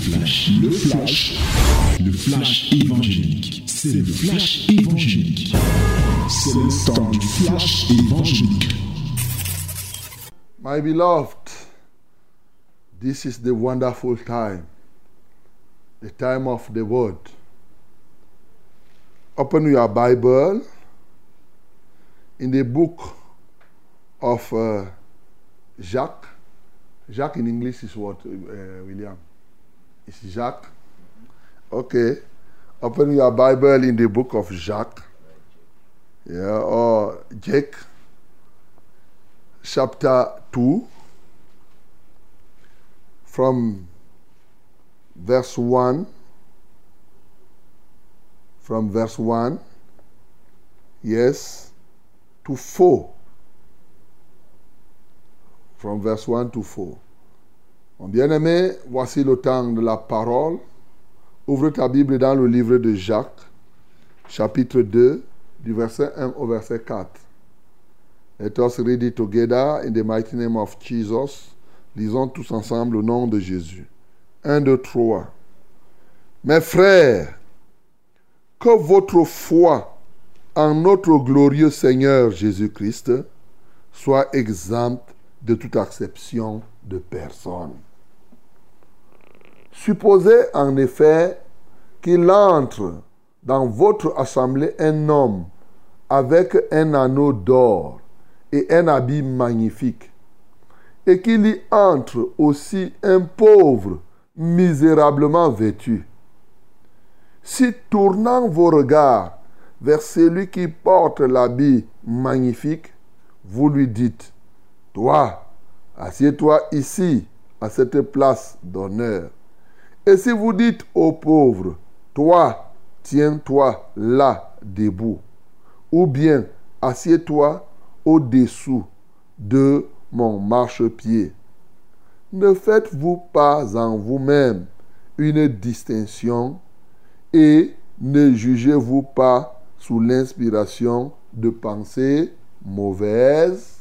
flash, le flash, le flash évangélique. C'est le flash évangélique. C'est le temps du flash évangélique. My beloved, this is the wonderful time, the time of the word. Open your Bible in the book of uh, Jacques. Jacques in English is what, uh, William? It's Jacques. Okay. Open your Bible in the book of Jacques. Yeah, or Jake, chapter 2, from verse 1. From verse 1, yes, to 4. From verse 1 to 4. Bien-aimé, voici le temps de la parole. Ouvre ta Bible dans le livre de Jacques, chapitre 2, du verset 1 au verset 4. Let us read it together in the mighty name of Jesus. Lisons tous ensemble au nom de Jésus. 1, 2, 3. Mes frères, que votre foi en notre glorieux Seigneur Jésus-Christ soit exempte de toute acception de personne. Supposez en effet qu'il entre dans votre assemblée un homme avec un anneau d'or et un habit magnifique, et qu'il y entre aussi un pauvre misérablement vêtu. Si tournant vos regards vers celui qui porte l'habit magnifique, vous lui dites, Toi, assieds-toi ici, à cette place d'honneur. Et si vous dites aux pauvres, Toi, tiens-toi là debout, ou bien assieds-toi au-dessous de mon marchepied. Ne faites-vous pas en vous-même une distinction et ne jugez-vous pas sous l'inspiration de pensées mauvaises?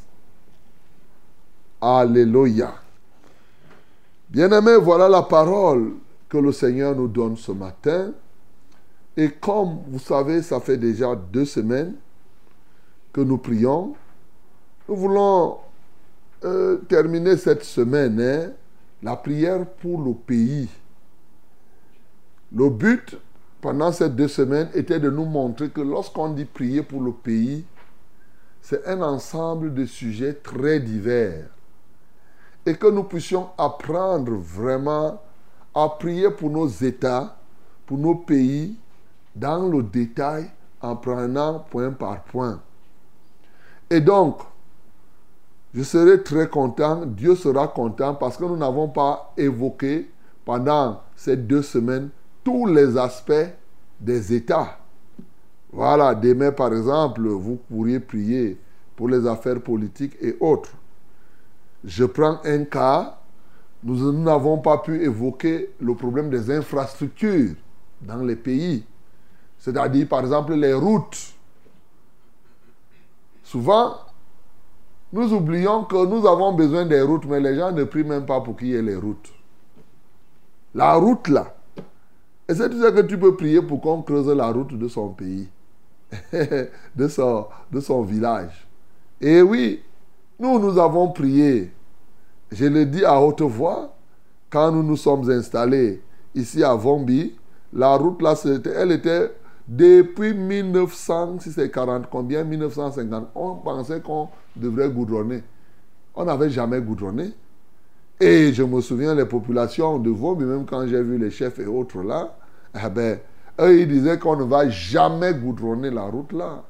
Alléluia. Bien-aimés, voilà la parole que le Seigneur nous donne ce matin. Et comme vous savez, ça fait déjà deux semaines que nous prions. Nous voulons euh, terminer cette semaine, hein, la prière pour le pays. Le but pendant ces deux semaines était de nous montrer que lorsqu'on dit prier pour le pays, c'est un ensemble de sujets très divers. Et que nous puissions apprendre vraiment à prier pour nos États, pour nos pays, dans le détail, en prenant point par point. Et donc, je serai très content, Dieu sera content parce que nous n'avons pas évoqué pendant ces deux semaines tous les aspects des États. Voilà, demain par exemple, vous pourriez prier pour les affaires politiques et autres. Je prends un cas, nous n'avons pas pu évoquer le problème des infrastructures dans les pays. C'est-à-dire par exemple les routes. Souvent, nous oublions que nous avons besoin des routes, mais les gens ne prient même pas pour qu'il y ait les routes. La route là, est-ce que tu sais que tu peux prier pour qu'on creuse la route de son pays, de, son, de son village Et oui, nous, nous avons prié. Je le dis à haute voix, quand nous nous sommes installés ici à Vombi, la route là, elle était depuis 1900, si c'est 40, combien 1950, on pensait qu'on devrait goudronner. On n'avait jamais goudronné. Et je me souviens, les populations de Vombi, même quand j'ai vu les chefs et autres là, eh ben, eux, ils disaient qu'on ne va jamais goudronner la route là.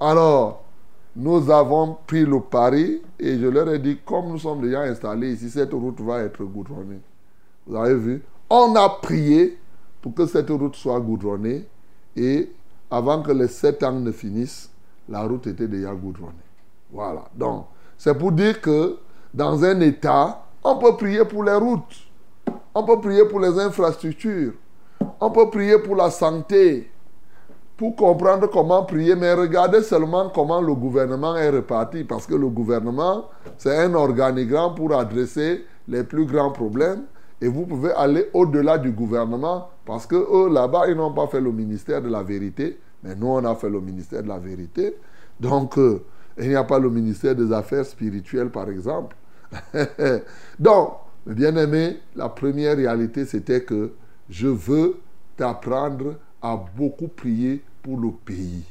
Alors, nous avons pris le pari et je leur ai dit, comme nous sommes déjà installés ici, cette route va être goudronnée. Vous avez vu? On a prié pour que cette route soit goudronnée et avant que les sept ans ne finissent, la route était déjà goudronnée. Voilà. Donc, c'est pour dire que dans un État, on peut prier pour les routes, on peut prier pour les infrastructures, on peut prier pour la santé, pour comprendre comment prier, mais regardez seulement comment le gouvernement est reparti, parce que le gouvernement, c'est un organigramme pour adresser les plus grands problèmes. Et vous pouvez aller au-delà du gouvernement parce que eux, là-bas, ils n'ont pas fait le ministère de la vérité. Mais nous, on a fait le ministère de la vérité. Donc, euh, il n'y a pas le ministère des Affaires spirituelles, par exemple. Donc, bien aimé, la première réalité, c'était que je veux t'apprendre à beaucoup prier pour le pays.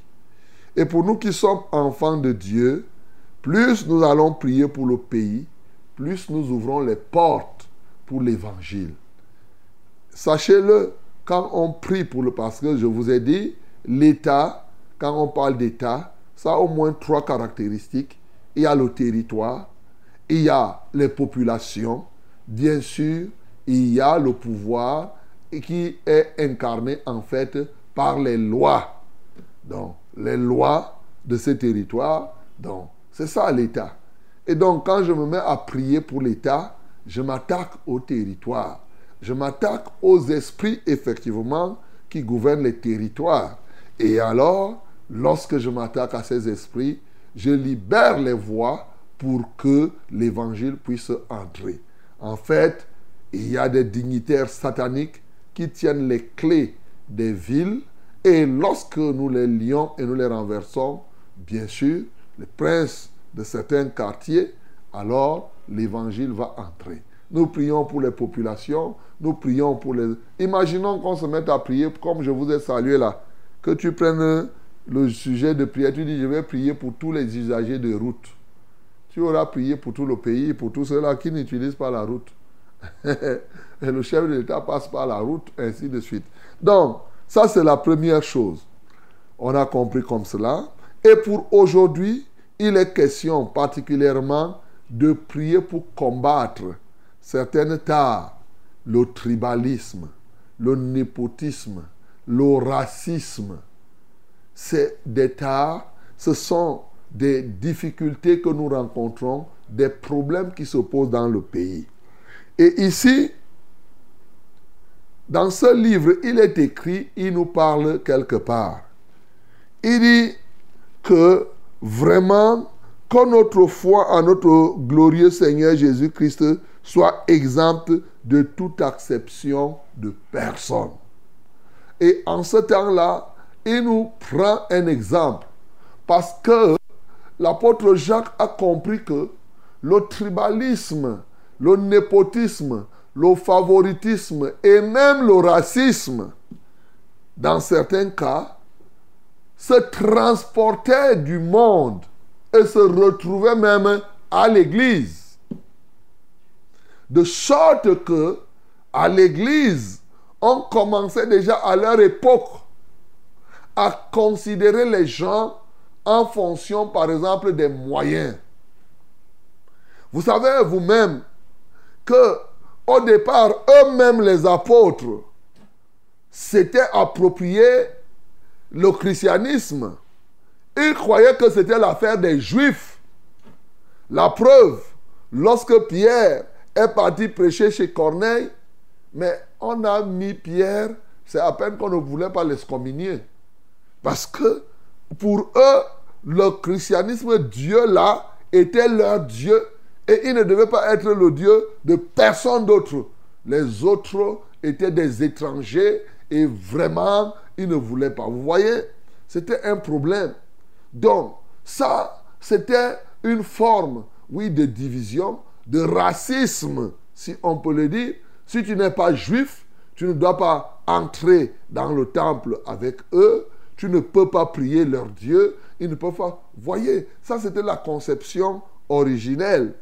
Et pour nous qui sommes enfants de Dieu, plus nous allons prier pour le pays, plus nous ouvrons les portes pour l'évangile. Sachez-le, quand on prie pour le... Parce que je vous ai dit, l'État, quand on parle d'État, ça a au moins trois caractéristiques. Il y a le territoire, il y a les populations, bien sûr, il y a le pouvoir qui est incarné en fait par les lois. Donc, les lois de ce territoire, donc, c'est ça l'État. Et donc, quand je me mets à prier pour l'État, je m'attaque au territoire. Je m'attaque aux esprits, effectivement, qui gouvernent les territoires. Et alors, lorsque je m'attaque à ces esprits, je libère les voies pour que l'évangile puisse entrer. En fait, il y a des dignitaires sataniques qui tiennent les clés des villes et lorsque nous les lions et nous les renversons, bien sûr, les princes de certains quartiers, alors l'évangile va entrer. Nous prions pour les populations, nous prions pour les... Imaginons qu'on se mette à prier comme je vous ai salué là, que tu prennes le sujet de prière, tu dis je vais prier pour tous les usagers de route. Tu auras prié pour tout le pays, pour tous ceux-là qui n'utilisent pas la route. et le chef de l'État passe par la route, ainsi de suite. Donc, ça c'est la première chose. On a compris comme cela. Et pour aujourd'hui, il est question particulièrement de prier pour combattre certaines tares, le tribalisme, le népotisme, le racisme. C'est des tares, ce sont des difficultés que nous rencontrons, des problèmes qui se posent dans le pays. Et ici, dans ce livre, il est écrit, il nous parle quelque part. Il dit que vraiment, que notre foi en notre glorieux Seigneur Jésus-Christ soit exempte de toute acception de personne. Et en ce temps-là, il nous prend un exemple. Parce que l'apôtre Jacques a compris que le tribalisme, le népotisme, le favoritisme et même le racisme, dans certains cas, se transportaient du monde et se retrouvaient même à l'église. De sorte que, à l'église, on commençait déjà à leur époque à considérer les gens en fonction, par exemple, des moyens. Vous savez vous-même que au départ, eux-mêmes les apôtres s'étaient approprié le christianisme. Ils croyaient que c'était l'affaire des juifs. La preuve, lorsque Pierre est parti prêcher chez Corneille, mais on a mis Pierre, c'est à peine qu'on ne voulait pas l'excommunier. Parce que pour eux, le christianisme, Dieu là, était leur Dieu et il ne devait pas être le Dieu de personne d'autre. Les autres étaient des étrangers et vraiment, ils ne voulaient pas. Vous voyez, c'était un problème. Donc, ça, c'était une forme, oui, de division, de racisme, si on peut le dire. Si tu n'es pas juif, tu ne dois pas entrer dans le temple avec eux. Tu ne peux pas prier leur Dieu. Ils ne peuvent pas. Voyez, ça c'était la conception originelle.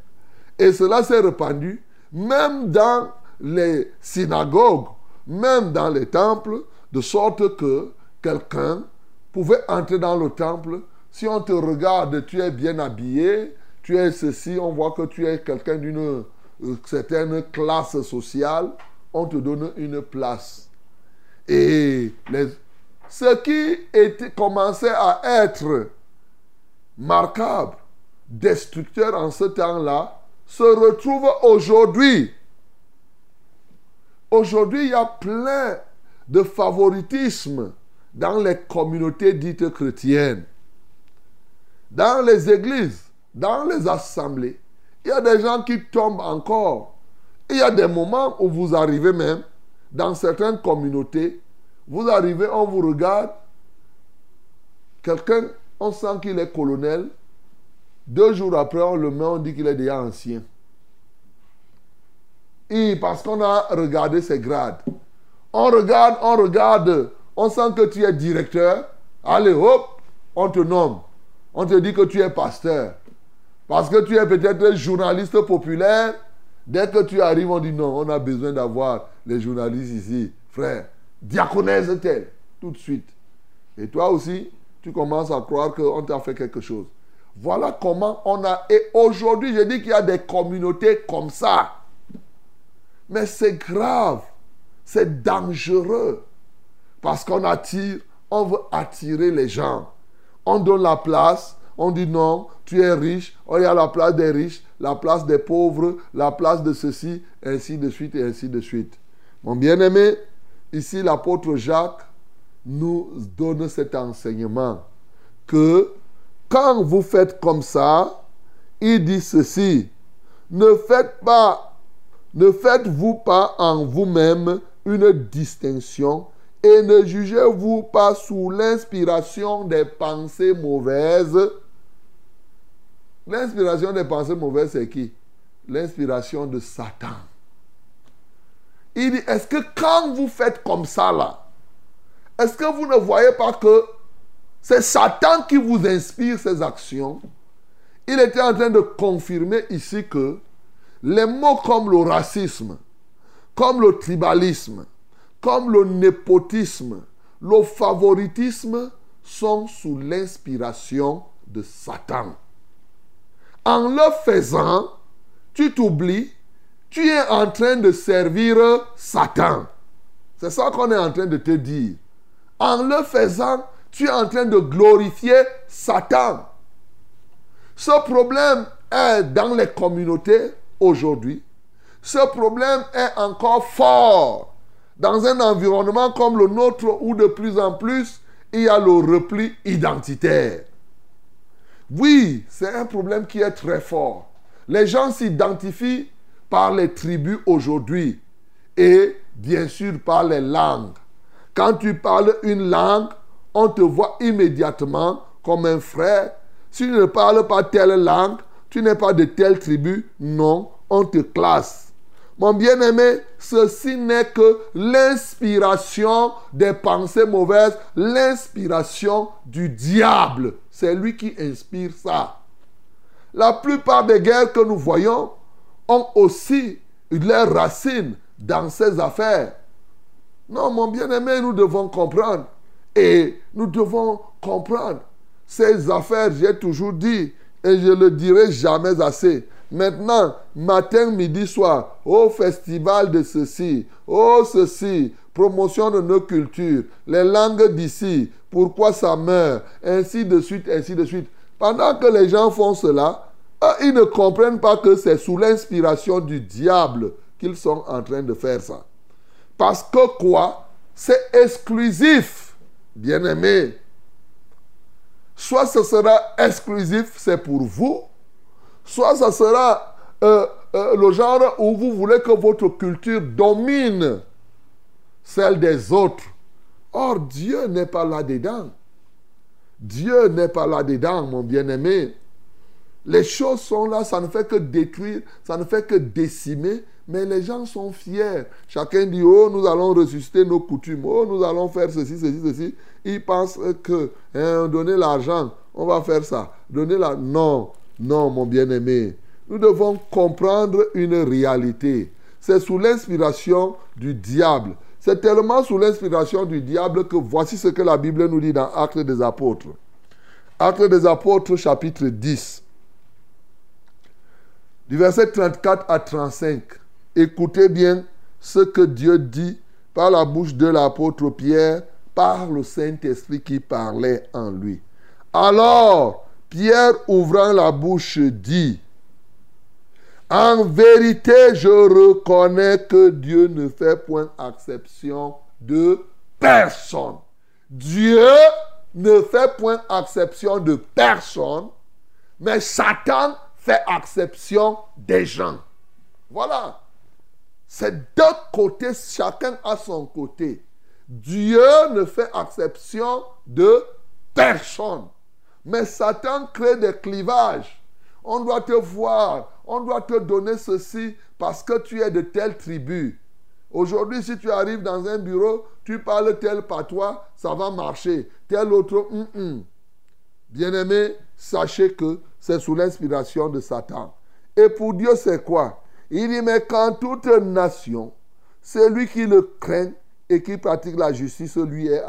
Et cela s'est répandu même dans les synagogues, même dans les temples, de sorte que quelqu'un pouvait entrer dans le temple. Si on te regarde, tu es bien habillé, tu es ceci, on voit que tu es quelqu'un d'une euh, certaine classe sociale, on te donne une place. Et ce qui commençait à être marquable, destructeur en ce temps-là, se retrouve aujourd'hui. Aujourd'hui, il y a plein de favoritisme dans les communautés dites chrétiennes, dans les églises, dans les assemblées. Il y a des gens qui tombent encore Il y a des moments où vous arrivez même, dans certaines communautés, vous arrivez, on vous regarde, quelqu'un, on sent qu'il est colonel, deux jours après, on le met, on dit qu'il est déjà ancien. Et parce qu'on a regardé ses grades. On regarde, on regarde, on sent que tu es directeur. Allez, hop, on te nomme. On te dit que tu es pasteur. Parce que tu es peut-être journaliste populaire. Dès que tu arrives, on dit non, on a besoin d'avoir les journalistes ici. Frère, diaconèse tel, tout de suite. Et toi aussi, tu commences à croire qu'on t'a fait quelque chose. Voilà comment on a... Et aujourd'hui, je dis qu'il y a des communautés comme ça. Mais c'est grave. C'est dangereux. Parce qu'on attire, on veut attirer les gens. On donne la place, on dit non, tu es riche, il y a la place des riches, la place des pauvres, la place de ceci, ainsi de suite et ainsi de suite. Mon bien-aimé, ici l'apôtre Jacques nous donne cet enseignement que quand vous faites comme ça, il dit ceci, ne faites pas, ne faites-vous pas en vous-même une distinction et ne jugez-vous pas sous l'inspiration des pensées mauvaises. L'inspiration des pensées mauvaises, c'est qui? L'inspiration de Satan. Il dit, est-ce que quand vous faites comme ça là, est-ce que vous ne voyez pas que c'est Satan qui vous inspire ces actions Il était en train de confirmer ici que les mots comme le racisme, comme le tribalisme, comme le népotisme, le favoritisme sont sous l'inspiration de Satan. En le faisant, tu t'oublies, tu es en train de servir Satan. C'est ça qu'on est en train de te dire. En le faisant, tu es en train de glorifier Satan. Ce problème est dans les communautés aujourd'hui. Ce problème est encore fort dans un environnement comme le nôtre où de plus en plus il y a le repli identitaire. Oui, c'est un problème qui est très fort. Les gens s'identifient par les tribus aujourd'hui et bien sûr par les langues. Quand tu parles une langue, on te voit immédiatement comme un frère. Si tu ne parles pas telle langue, tu n'es pas de telle tribu, non, on te classe. Mon bien-aimé, ceci n'est que l'inspiration des pensées mauvaises, l'inspiration du diable. C'est lui qui inspire ça. La plupart des guerres que nous voyons ont aussi leurs racines dans ces affaires. Non, mon bien-aimé, nous devons comprendre. Et nous devons comprendre. Ces affaires, j'ai toujours dit, et je le dirai jamais assez. Maintenant, matin, midi, soir, au festival de ceci, oh ceci, promotion de nos cultures, les langues d'ici, pourquoi ça meurt, ainsi de suite, ainsi de suite. Pendant que les gens font cela, ils ne comprennent pas que c'est sous l'inspiration du diable qu'ils sont en train de faire ça. Parce que quoi? C'est exclusif, bien aimé. Soit ce sera exclusif, c'est pour vous, soit ça sera euh, euh, le genre où vous voulez que votre culture domine celle des autres. Or, Dieu n'est pas là-dedans. Dieu n'est pas là-dedans, mon bien-aimé. Les choses sont là, ça ne fait que détruire, ça ne fait que décimer, mais les gens sont fiers. Chacun dit, oh, nous allons ressusciter nos coutumes, oh, nous allons faire ceci, ceci, ceci. Ils pensent que hein, donner l'argent, on va faire ça. Donner la... Non, non, mon bien-aimé. Nous devons comprendre une réalité. C'est sous l'inspiration du diable. C'est tellement sous l'inspiration du diable que voici ce que la Bible nous dit dans Actes des Apôtres. Actes des Apôtres, chapitre 10. Du verset 34 à 35. Écoutez bien ce que Dieu dit par la bouche de l'apôtre Pierre, par le Saint-Esprit qui parlait en lui. Alors, Pierre, ouvrant la bouche, dit, En vérité, je reconnais que Dieu ne fait point exception de personne. Dieu ne fait point exception de personne, mais Satan fait exception des gens. Voilà. C'est deux côtés, chacun à son côté. Dieu ne fait exception de personne. Mais Satan crée des clivages. On doit te voir, on doit te donner ceci parce que tu es de telle tribu. Aujourd'hui, si tu arrives dans un bureau, tu parles tel patois, ça va marcher. Tel autre, hum, hum. bien-aimé, sachez que c'est sous l'inspiration de Satan. Et pour Dieu, c'est quoi? Il dit, mais quand toute nation, celui qui le craint et qui pratique la justice, lui est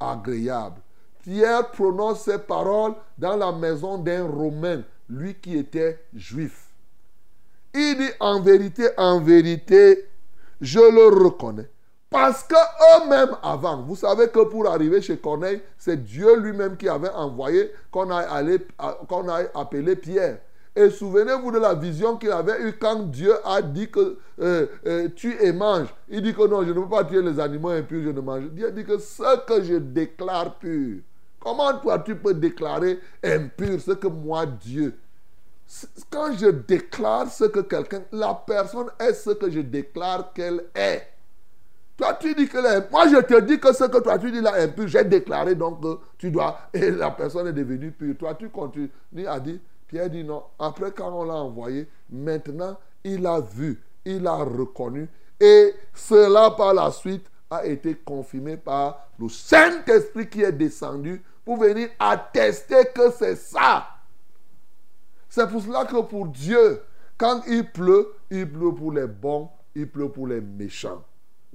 agréable. Pierre prononce ces paroles dans la maison d'un Romain, lui qui était juif. Il dit en vérité, en vérité, je le reconnais. Parce que eux-mêmes avant, vous savez que pour arriver chez Corneille, c'est Dieu lui-même qui avait envoyé qu'on aille, appeler Pierre. Et souvenez-vous de la vision qu'il avait eue quand Dieu a dit que euh, euh, tu et mange. Il dit que non, je ne peux pas tuer les animaux impurs, je ne mange. Dieu dit que ce que je déclare pur. Comment toi tu peux déclarer impur ce que moi Dieu? Quand je déclare ce que quelqu'un, la personne est ce que je déclare qu'elle est. Toi, tu dis que est... Moi, je te dis que ce que toi, tu dis là impur, j'ai déclaré donc que tu dois. Et la personne est devenue pure. Toi, tu continues à dire. Pierre dit non. Après, quand on l'a envoyé, maintenant, il a vu, il a reconnu. Et cela, par la suite, a été confirmé par le Saint-Esprit qui est descendu pour venir attester que c'est ça. C'est pour cela que pour Dieu, quand il pleut, il pleut pour les bons, il pleut pour les méchants.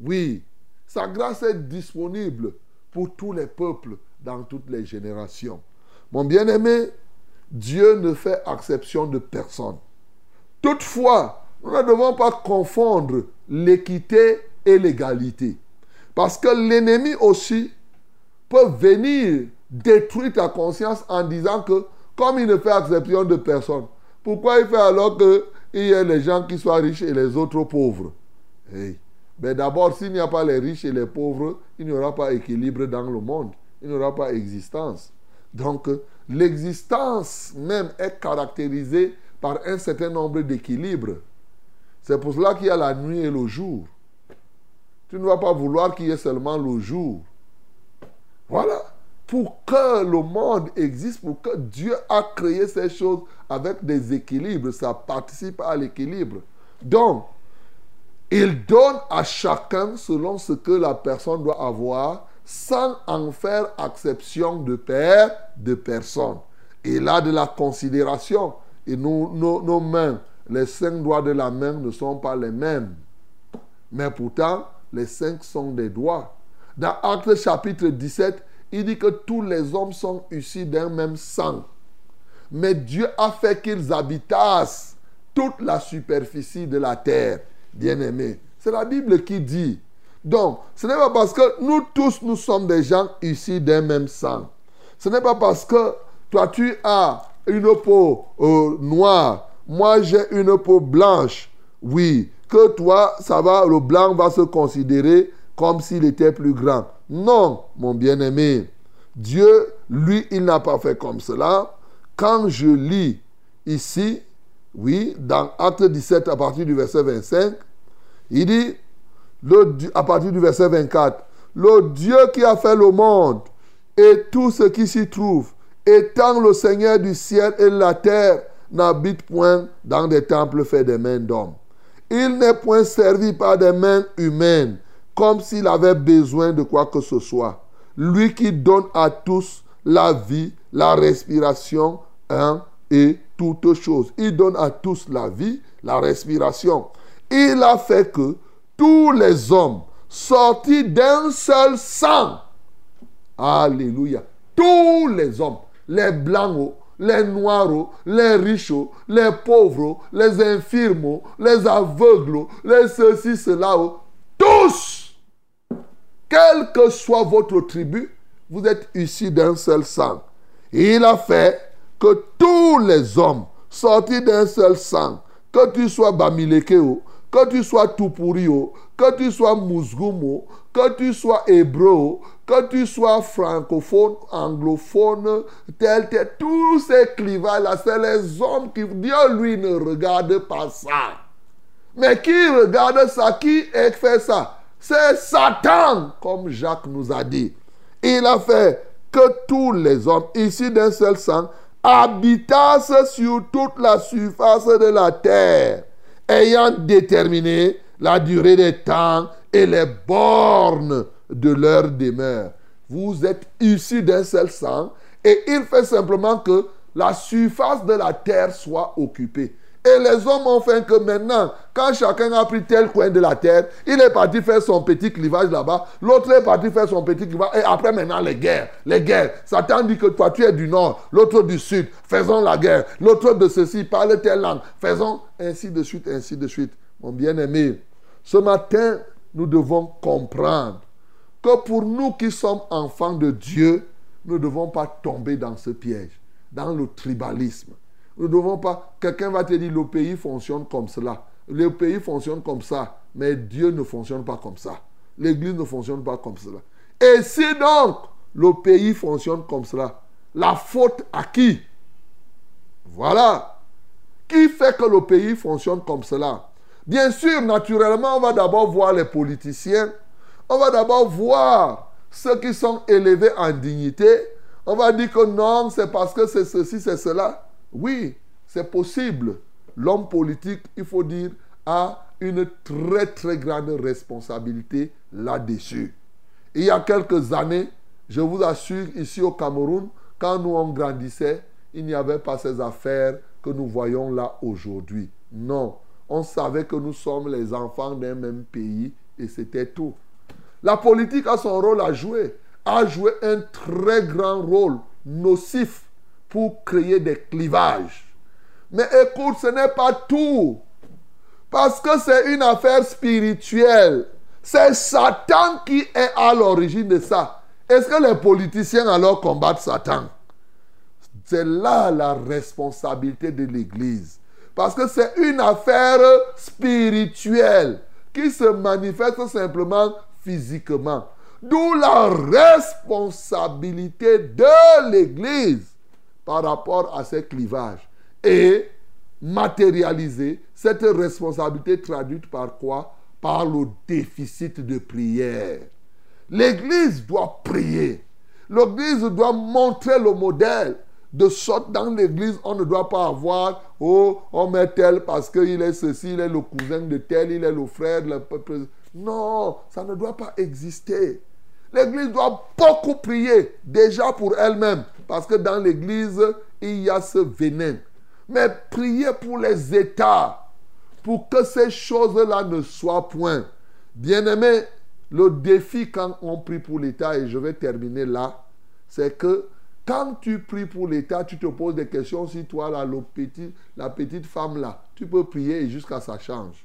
Oui, sa grâce est disponible pour tous les peuples dans toutes les générations. Mon bien-aimé, Dieu ne fait exception de personne. Toutefois, nous ne devons pas confondre l'équité et l'égalité. Parce que l'ennemi aussi peut venir détruire ta conscience en disant que comme il ne fait exception de personne, pourquoi il fait alors qu'il y a les gens qui soient riches et les autres pauvres? Mais d'abord, s'il n'y a pas les riches et les pauvres, il n'y aura pas équilibre dans le monde. Il n'y aura pas existence. Donc, l'existence même est caractérisée par un certain nombre d'équilibres. C'est pour cela qu'il y a la nuit et le jour. Tu ne vas pas vouloir qu'il y ait seulement le jour. Voilà. Pour que le monde existe, pour que Dieu a créé ces choses avec des équilibres, ça participe à l'équilibre. Donc, il donne à chacun selon ce que la personne doit avoir, sans en faire exception de père, de personne. Il a de la considération. Et nos, nos mains, les cinq doigts de la main ne sont pas les mêmes. Mais pourtant, les cinq sont des doigts. Dans Acte chapitre 17, il dit que tous les hommes sont issus d'un même sang. Mais Dieu a fait qu'ils habitassent toute la superficie de la terre bien-aimés. C'est la Bible qui dit. Donc, ce n'est pas parce que nous tous, nous sommes des gens ici d'un même sang. Ce n'est pas parce que toi, tu as une peau euh, noire, moi j'ai une peau blanche. Oui, que toi, ça va, le blanc va se considérer comme s'il était plus grand. Non, mon bien-aimé. Dieu, lui, il n'a pas fait comme cela. Quand je lis ici, oui, dans Acte 17 à partir du verset 25, il dit, à partir du verset 24, le Dieu qui a fait le monde et tout ce qui s'y trouve, étant le Seigneur du ciel et de la terre, n'habite point dans des temples faits des mains d'hommes. Il n'est point servi par des mains humaines, comme s'il avait besoin de quoi que ce soit. Lui qui donne à tous la vie, la respiration, hein, et toutes choses. Il donne à tous la vie, la respiration. Il a fait que tous les hommes sortis d'un seul sang, Alléluia, tous les hommes, les blancs, les noirs, les riches, les pauvres, les infirmes, les aveugles, les ceci, cela, tous, quelle que soit votre tribu, vous êtes issus d'un seul sang. Il a fait que tous les hommes sortis d'un seul sang, que tu sois Bamilekeo, que tu sois Tupurio, que tu sois Mousgoumo, que tu sois hébreu, que tu sois francophone, anglophone, tel, tel, tous ces clivages-là, c'est les hommes qui, Dieu lui ne regarde pas ça. Mais qui regarde ça? Qui fait ça? C'est Satan, comme Jacques nous a dit. Il a fait que tous les hommes, ici d'un seul sang, habitassent sur toute la surface de la terre, ayant déterminé la durée des temps et les bornes de leur demeure. Vous êtes issus d'un seul sang et il fait simplement que la surface de la terre soit occupée. Et les hommes ont fait que maintenant, quand chacun a pris tel coin de la terre, il est parti faire son petit clivage là-bas, l'autre est parti faire son petit clivage, et après maintenant les guerres, les guerres. Satan dit que toi tu es du nord, l'autre du sud, faisons la guerre, l'autre de ceci, parle telle langue, faisons ainsi de suite, ainsi de suite. Mon bien-aimé, ce matin, nous devons comprendre que pour nous qui sommes enfants de Dieu, nous ne devons pas tomber dans ce piège, dans le tribalisme. Nous ne devons pas. Quelqu'un va te dire le pays fonctionne comme cela. Le pays fonctionne comme ça. Mais Dieu ne fonctionne pas comme ça. L'Église ne fonctionne pas comme cela. Et si donc le pays fonctionne comme cela, la faute à qui? Voilà. Qui fait que le pays fonctionne comme cela? Bien sûr, naturellement, on va d'abord voir les politiciens. On va d'abord voir ceux qui sont élevés en dignité. On va dire que non, c'est parce que c'est ceci, c'est cela. Oui, c'est possible. L'homme politique, il faut dire, a une très très grande responsabilité là-dessus. Il y a quelques années, je vous assure, ici au Cameroun, quand nous on grandissait, il n'y avait pas ces affaires que nous voyons là aujourd'hui. Non, on savait que nous sommes les enfants d'un même pays et c'était tout. La politique a son rôle à jouer, a joué un très grand rôle nocif pour créer des clivages. Mais écoute, ce n'est pas tout. Parce que c'est une affaire spirituelle. C'est Satan qui est à l'origine de ça. Est-ce que les politiciens alors combattent Satan? C'est là la responsabilité de l'Église. Parce que c'est une affaire spirituelle qui se manifeste simplement physiquement. D'où la responsabilité de l'Église par rapport à ces clivages. Et matérialiser cette responsabilité traduite par quoi? Par le déficit de prière. L'Église doit prier. L'Église doit montrer le modèle. De sorte, dans l'Église, on ne doit pas avoir, oh, on met tel parce qu'il est ceci, il est le cousin de tel, il est le frère, le. Non, ça ne doit pas exister. L'Église doit beaucoup prier, déjà pour elle-même, parce que dans l'Église, il y a ce venin. Mais prier pour les États, pour que ces choses-là ne soient point. Bien-aimé, le défi quand on prie pour l'État, et je vais terminer là, c'est que quand tu pries pour l'État, tu te poses des questions si toi, là, la petite femme, là, tu peux prier jusqu'à ça change.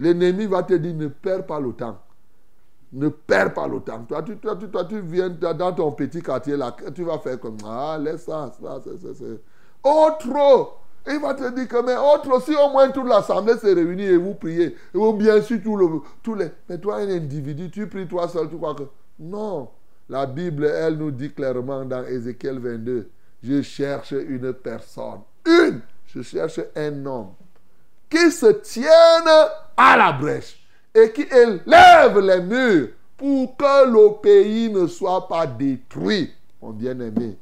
L'ennemi va te dire, ne perds pas le temps. Ne perds pas le temps. Toi, tu, toi, toi, tu viens dans ton petit quartier là, tu vas faire comme Ah, laisse ça, ça, c'est. Autre, il va te dire que, mais autre, si au moins toute l'assemblée se réunit et vous priez, ou bien sûr le, tous les. Mais toi, un individu, tu pries toi seul, tu crois que. Non. La Bible, elle nous dit clairement dans Ézéchiel 22 Je cherche une personne. Une Je cherche un homme qui se tienne à la brèche et qui élève les murs pour que le pays ne soit pas détruit, mon bien-aimé.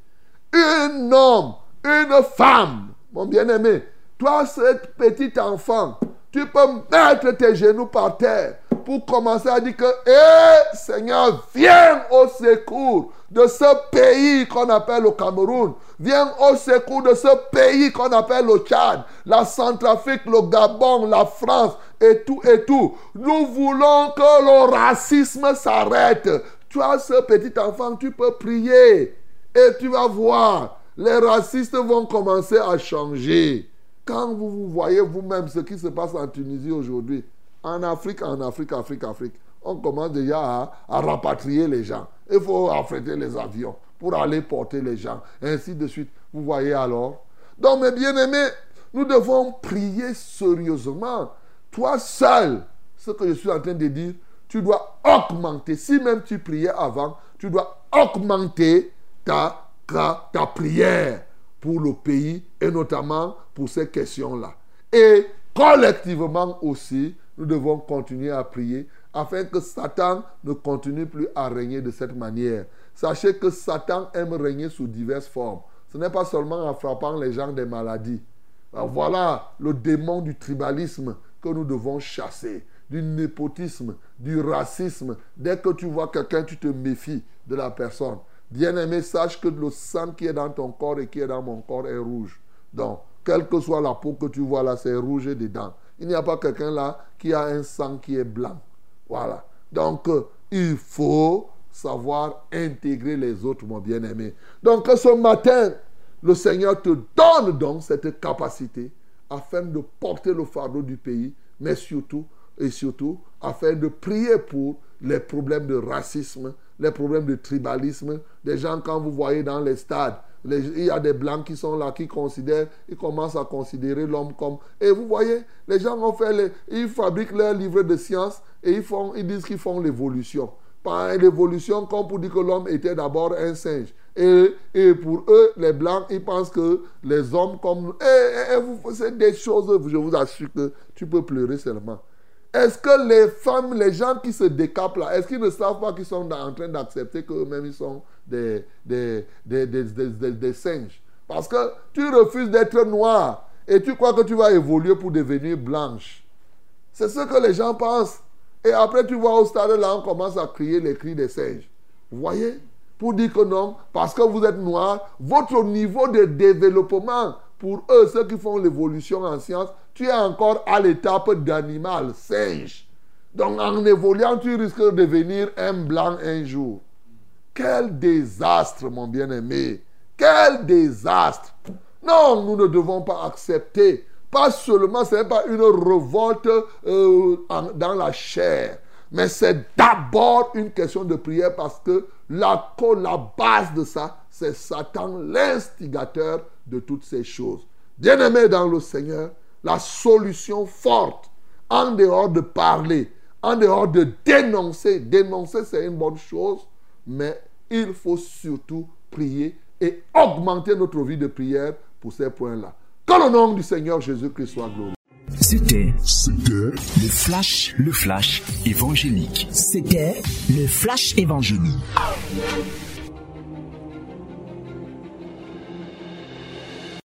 Un homme, une femme, mon bien-aimé. Toi, cet petit enfant, tu peux mettre tes genoux par terre pour commencer à dire que, hé, Seigneur, viens au secours de ce pays qu'on appelle le Cameroun. Viens au secours de ce pays qu'on appelle le Tchad, la Centrafrique, le Gabon, la France et tout et tout. Nous voulons que le racisme s'arrête. Tu as ce petit enfant, tu peux prier et tu vas voir. Les racistes vont commencer à changer. Quand vous, vous voyez vous-même ce qui se passe en Tunisie aujourd'hui, en Afrique, en Afrique, Afrique, Afrique, on commence déjà à, à rapatrier les gens. Il faut affréter les avions pour aller porter les gens, ainsi de suite. Vous voyez alors Donc, mes bien-aimés, nous devons prier sérieusement. Toi seul, ce que je suis en train de dire, tu dois augmenter. Si même tu priais avant, tu dois augmenter ta, ta, ta prière pour le pays et notamment pour ces questions-là. Et collectivement aussi, nous devons continuer à prier afin que Satan ne continue plus à régner de cette manière. Sachez que Satan aime régner sous diverses formes. Ce n'est pas seulement en frappant les gens des maladies. voilà le démon du tribalisme que nous devons chasser, du népotisme, du racisme. Dès que tu vois quelqu'un, tu te méfies de la personne. Bien-aimé, sache que le sang qui est dans ton corps et qui est dans mon corps est rouge. Donc, quelle que soit la peau que tu vois là, c'est rouge dedans. Il n'y a pas quelqu'un là qui a un sang qui est blanc. Voilà. Donc, il faut savoir intégrer les autres, mon bien-aimé. Donc, ce matin, le Seigneur te donne donc cette capacité afin de porter le fardeau du pays, mais surtout, et surtout, afin de prier pour les problèmes de racisme, les problèmes de tribalisme. Des gens, quand vous voyez dans les stades, il y a des blancs qui sont là, qui considèrent, ils commencent à considérer l'homme comme... Et vous voyez, les gens ont fait, ils fabriquent leurs livres de science et ils, font, ils disent qu'ils font l'évolution. Pas l'évolution comme pour dire que l'homme était d'abord un singe. Et, et, pour eux, les blancs, ils pensent que les hommes comme... Et, et, c'est des choses, je vous assure que tu peux pleurer seulement. Est-ce que les femmes, les gens qui se décapent là, est-ce qu'ils ne savent pas qu'ils sont en train d'accepter qu'eux-mêmes ils sont des, des, des, des, singes Parce que tu refuses d'être noir et tu crois que tu vas évoluer pour devenir blanche. C'est ce que les gens pensent. Et après, tu vois au stade là, on commence à crier les cris des singes. Vous voyez? Pour dire que non, parce que vous êtes noir, votre niveau de développement pour eux, ceux qui font l'évolution en science, tu es encore à l'étape d'animal, singe. Donc en évoluant, tu risques de devenir un blanc un jour. Quel désastre, mon bien-aimé. Quel désastre. Non, nous ne devons pas accepter. Pas seulement, ce n'est pas une révolte euh, dans la chair, mais c'est d'abord une question de prière parce que la, la base de ça, c'est Satan, l'instigateur de toutes ces choses. Bien-aimé dans le Seigneur, la solution forte, en dehors de parler, en dehors de dénoncer, dénoncer c'est une bonne chose, mais il faut surtout prier et augmenter notre vie de prière pour ces points-là. Que le nom du Seigneur Jésus-Christ soit glorifié. C'était, le flash, le flash évangélique. C'était le flash évangélique.